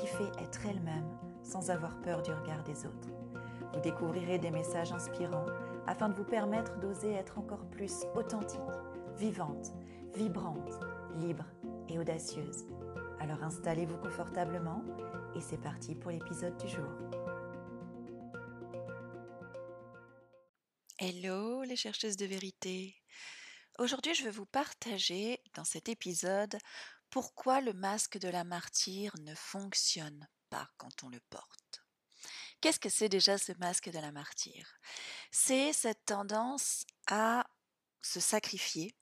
qui fait être elle-même sans avoir peur du regard des autres. Vous découvrirez des messages inspirants afin de vous permettre d'oser être encore plus authentique, vivante, vibrante, libre et audacieuse. Alors installez-vous confortablement et c'est parti pour l'épisode du jour. Hello les chercheuses de vérité. Aujourd'hui je vais vous partager dans cet épisode pourquoi le masque de la martyre ne fonctionne pas quand on le porte? Qu'est-ce que c'est déjà ce masque de la martyre? C'est cette tendance à se sacrifier,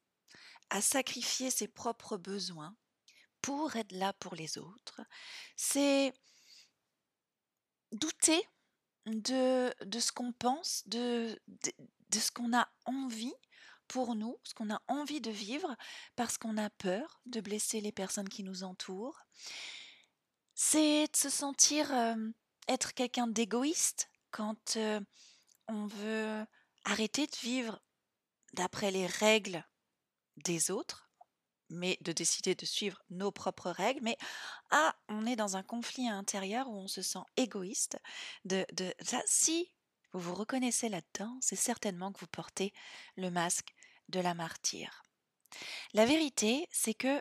à sacrifier ses propres besoins pour être là pour les autres. C'est douter de, ce qu'on pense, de ce qu'on a envie pour nous, ce qu'on a envie de vivre, parce qu'on a peur de blesser les personnes qui nous entourent. C'est de se sentir être quelqu'un d'égoïste quand on veut arrêter de vivre d'après les règles des autres, mais de décider de suivre nos propres règles. Mais ah, on est dans un conflit intérieur où on se sent égoïste. De, de si vous vous reconnaissez là-dedans, c'est certainement que vous portez le masque de la martyre. La vérité, c'est que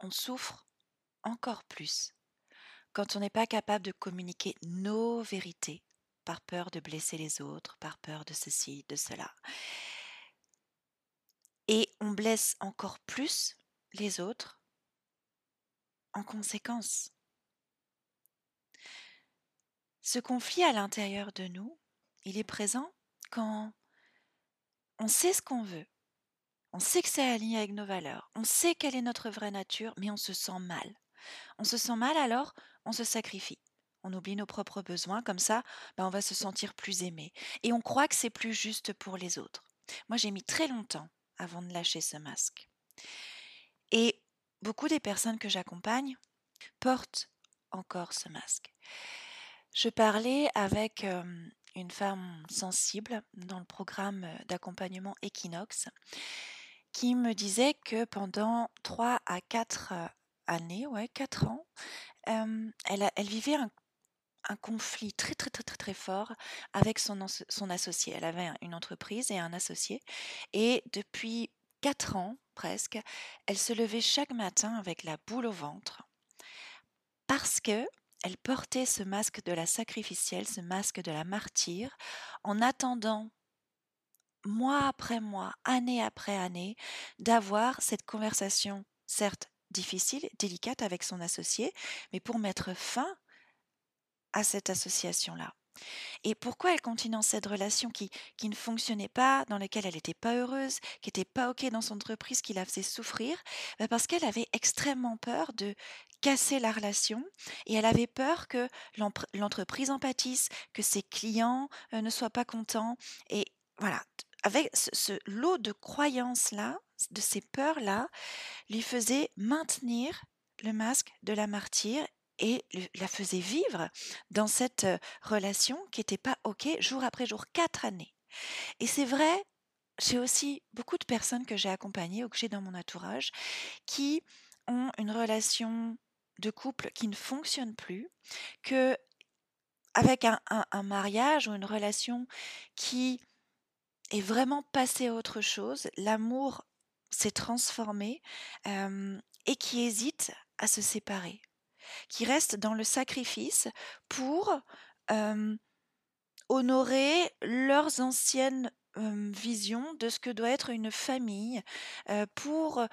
on souffre encore plus quand on n'est pas capable de communiquer nos vérités par peur de blesser les autres, par peur de ceci, de cela. Et on blesse encore plus les autres en conséquence. Ce conflit à l'intérieur de nous, il est présent quand on sait ce qu'on veut, on sait que c'est aligné avec nos valeurs, on sait quelle est notre vraie nature, mais on se sent mal. On se sent mal alors, on se sacrifie. On oublie nos propres besoins, comme ça, ben on va se sentir plus aimé. Et on croit que c'est plus juste pour les autres. Moi, j'ai mis très longtemps avant de lâcher ce masque. Et beaucoup des personnes que j'accompagne portent encore ce masque. Je parlais avec une femme sensible dans le programme d'accompagnement Equinox qui me disait que pendant 3 à 4 années, ouais, 4 ans, elle, vivait un, conflit très très très très très fort avec son, son associé. Elle avait une entreprise et un associé. Et depuis 4 ans presque, elle se levait chaque matin avec la boule au ventre parce que elle portait ce masque de la sacrificielle, ce masque de la martyre, en attendant mois après mois, année après année, d'avoir cette conversation, certes difficile, délicate avec son associé, mais pour mettre fin à cette association-là. Et pourquoi elle continue dans cette relation qui, qui ne fonctionnait pas, dans laquelle elle n'était pas heureuse, qui n'était pas OK dans son entreprise, qui la faisait souffrir? Ben Parce qu'elle avait extrêmement peur de casser la relation et elle avait peur que l'entreprise en pâtisse, que ses clients euh, ne soient pas contents. Et voilà, avec ce, lot de croyances-là, de ces peurs-là, lui faisait maintenir le masque de la martyre et la faisait vivre dans cette relation qui n'était pas OK jour après jour, quatre années. Et c'est vrai, j'ai aussi beaucoup de personnes que j'ai accompagnées ou que j'ai dans mon entourage qui ont une relation de couple qui ne fonctionne plus, que avec un mariage ou une relation qui vraiment passé à autre chose, l'amour s'est transformé et qui hésite à se séparer, qui reste dans le sacrifice pour honorer leurs anciennes visions de ce que doit être une famille, pour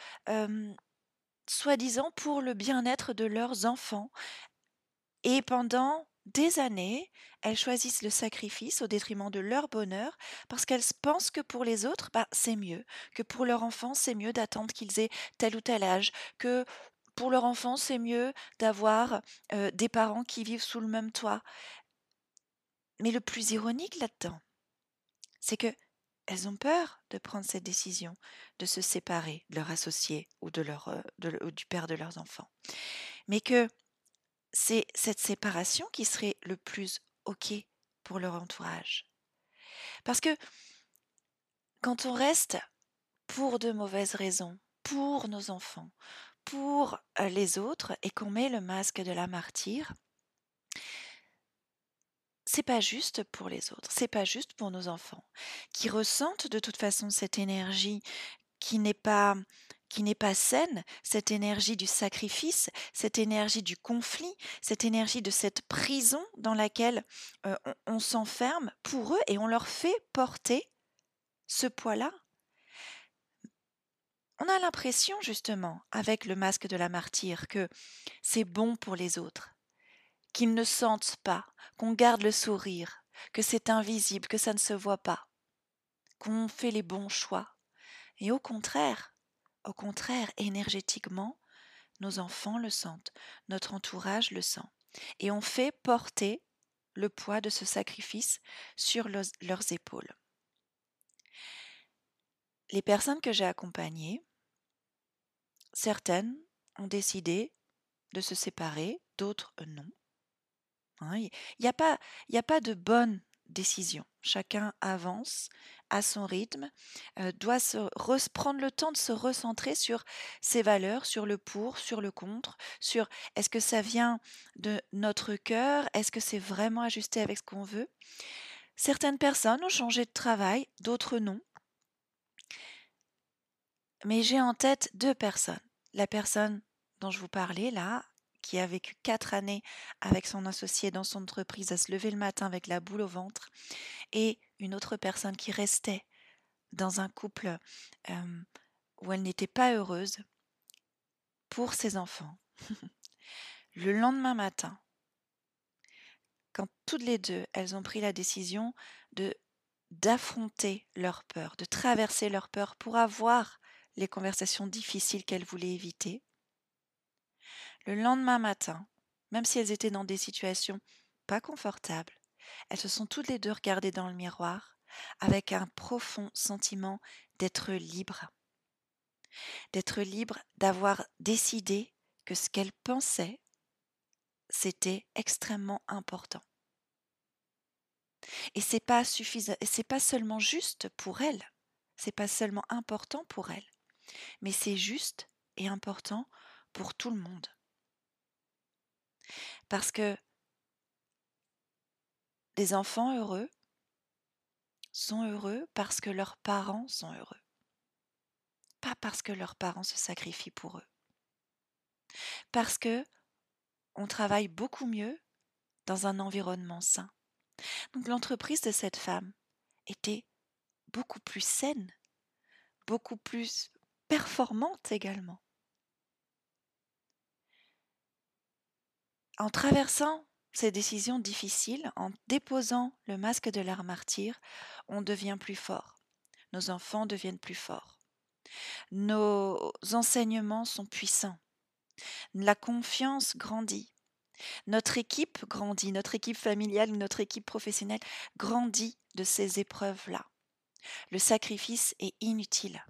soi-disant pour le bien-être de leurs enfants. Et pendant des années, elles choisissent le sacrifice au détriment de leur bonheur parce qu'elles pensent que pour les autres, bah, c'est mieux, que pour leur enfant, c'est mieux d'attendre qu'ils aient tel ou tel âge, que pour leur enfant, c'est mieux d'avoir des parents qui vivent sous le même toit. Mais le plus ironique là-dedans, c'est que elles ont peur de prendre cette décision, de se séparer de leur associé ou de leur, du père de leurs enfants. Mais que c'est cette séparation qui serait le plus OK pour leur entourage. Parce que quand on reste pour de mauvaises raisons, pour nos enfants, pour les autres, et qu'on met le masque de la martyre, c'est pas juste pour les autres, c'est pas juste pour nos enfants, qui ressentent de toute façon cette énergie qui n'est pas qui n'est pas saine, cette énergie du sacrifice, cette énergie du conflit, cette énergie de cette prison dans laquelle on, on s'enferme pour eux et on leur fait porter ce poids-là. On a l'impression justement, avec le masque de la martyre, que c'est bon pour les autres, qu'ils ne sentent pas, qu'on garde le sourire, que c'est invisible, que ça ne se voit pas, qu'on fait les bons choix. Et au contraire, au contraire, énergétiquement, nos enfants le sentent, notre entourage le sent. Et on fait porter le poids de ce sacrifice sur leurs épaules. Les personnes que j'ai accompagnées, certaines ont décidé de se séparer, d'autres non. Hein, il n'y a, a pas de bonne décision. Chacun avance à son rythme, euh, doit se prendre le temps de se recentrer sur ses valeurs, sur le pour, sur le contre, sur est-ce que ça vient de notre cœur, est-ce que c'est vraiment ajusté avec ce qu'on veut. Certaines personnes ont changé de travail, d'autres non. Mais j'ai en tête deux personnes. La personne dont je vous parlais là, qui a vécu quatre années avec son associé dans son entreprise à se lever le matin avec la boule au ventre, et une autre personne qui restait dans un couple où elle n'était pas heureuse pour ses enfants. le lendemain matin, quand toutes les deux, elles ont pris la décision de d'affronter leur peur, de traverser leur peur pour avoir les conversations difficiles qu'elles voulaient éviter, le lendemain matin, même si elles étaient dans des situations pas confortables, elles se sont toutes les deux regardées dans le miroir avec un profond sentiment d'être libre. D'être libre, d'avoir décidé que ce qu'elles pensaient, c'était extrêmement important. Et c'est pas c'est pas seulement juste pour elles, c'est pas seulement important pour elles, mais c'est juste et important pour tout le monde. Parce que les enfants heureux sont heureux parce que leurs parents sont heureux, pas parce que leurs parents se sacrifient pour eux. Parce que on travaille beaucoup mieux dans un environnement sain. Donc l'entreprise de cette femme était beaucoup plus saine, beaucoup plus performante également. En traversant ces décisions difficiles, en déposant le masque de l'art martyr, on devient plus fort. Nos enfants deviennent plus forts. Nos enseignements sont puissants. La confiance grandit. Notre équipe grandit, notre équipe familiale, notre équipe professionnelle grandit de ces épreuves-là. Le sacrifice est inutile.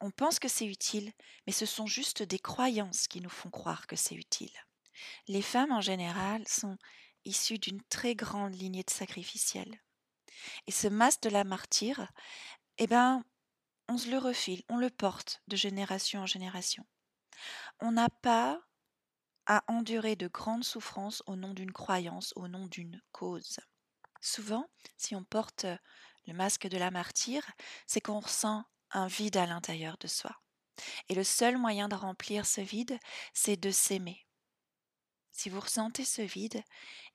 On pense que c'est utile, mais ce sont juste des croyances qui nous font croire que c'est utile. Les femmes en général sont issues d'une très grande lignée de sacrificiels. Et ce masque de la martyre, eh ben, on se le refile, on le porte de génération en génération. On n'a pas à endurer de grandes souffrances au nom d'une croyance, au nom d'une cause. Souvent, si on porte le masque de la martyre, c'est qu'on ressent un vide à l'intérieur de soi. Et le seul moyen de remplir ce vide, c'est de s'aimer. Si vous ressentez ce vide,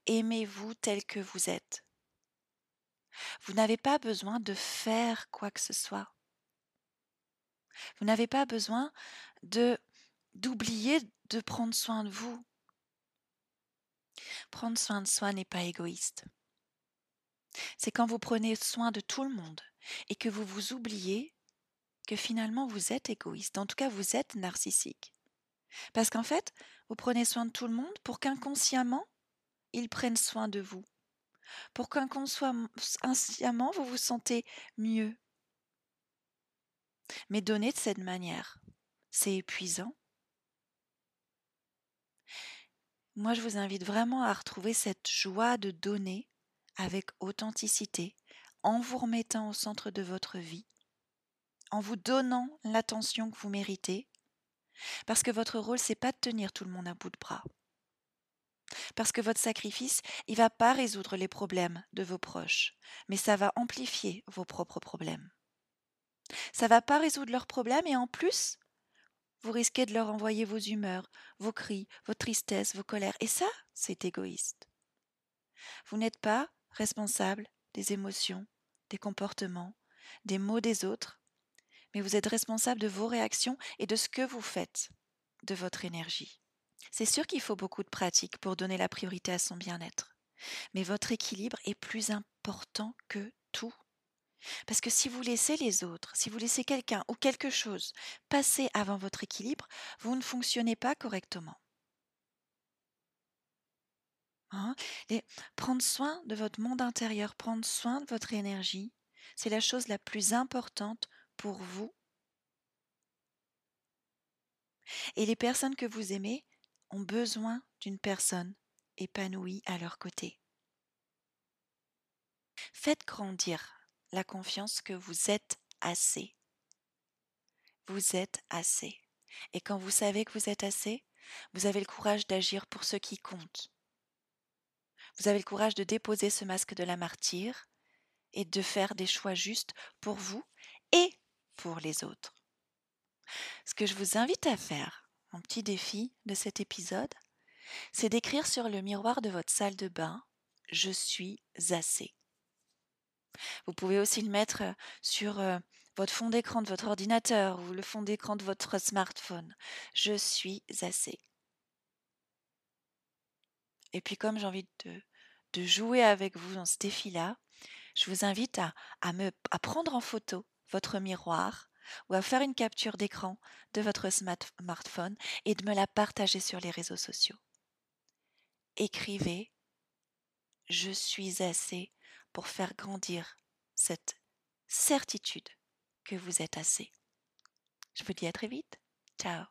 aimez-vous tel que vous êtes. Vous n'avez pas besoin de faire quoi que ce soit. Vous n'avez pas besoin de d'oublier de prendre soin de vous. Prendre soin de soi n'est pas égoïste. C'est quand vous prenez soin de tout le monde et que vous vous oubliez que finalement vous êtes égoïste. En tout cas, vous êtes narcissique. Parce qu'en fait, vous prenez soin de tout le monde pour qu'inconsciemment, ils prennent soin de vous. Pour qu'inconsciemment, vous vous sentez mieux. Mais donner de cette manière, c'est épuisant. Moi, je vous invite vraiment à retrouver cette joie de donner avec authenticité, en vous remettant au centre de votre vie, en vous donnant l'attention que vous méritez, parce que votre rôle, c'est pas de tenir tout le monde à bout de bras. Parce que votre sacrifice, il va pas résoudre les problèmes de vos proches, mais ça va amplifier vos propres problèmes. Ça va pas résoudre leurs problèmes et en plus, vous risquez de leur envoyer vos humeurs, vos cris, vos tristesses, vos colères. Et ça, c'est égoïste. Vous n'êtes pas responsable des émotions, des comportements, des mots des autres, mais vous êtes responsable de vos réactions et de ce que vous faites de votre énergie. C'est sûr qu'il faut beaucoup de pratique pour donner la priorité à son bien-être, mais votre équilibre est plus important que tout. Parce que si vous laissez les autres, si vous laissez quelqu'un ou quelque chose passer avant votre équilibre, vous ne fonctionnez pas correctement. Hein? Prendre soin de votre monde intérieur, prendre soin de votre énergie, c'est la chose la plus importante pour vous. Et les personnes que vous aimez ont besoin d'une personne épanouie à leur côté. Faites grandir la confiance que vous êtes assez. Vous êtes assez. Et quand vous savez que vous êtes assez, vous avez le courage d'agir pour ce qui compte. Vous avez le courage de déposer ce masque de la martyre et de faire des choix justes pour vous et pour les autres. Ce que je vous invite à faire, mon petit défi de cet épisode, c'est d'écrire sur le miroir de votre salle de bain Je suis assez. Vous pouvez aussi le mettre sur votre fond d'écran de votre ordinateur ou le fond d'écran de votre smartphone. Je suis assez. Et puis comme j'ai envie de, jouer avec vous dans ce défi-là, je vous invite à, à, me, à prendre en photo votre miroir ou à faire une capture d'écran de votre smartphone et de me la partager sur les réseaux sociaux. Écrivez Je suis assez pour faire grandir cette certitude que vous êtes assez. Je vous dis à très vite. Ciao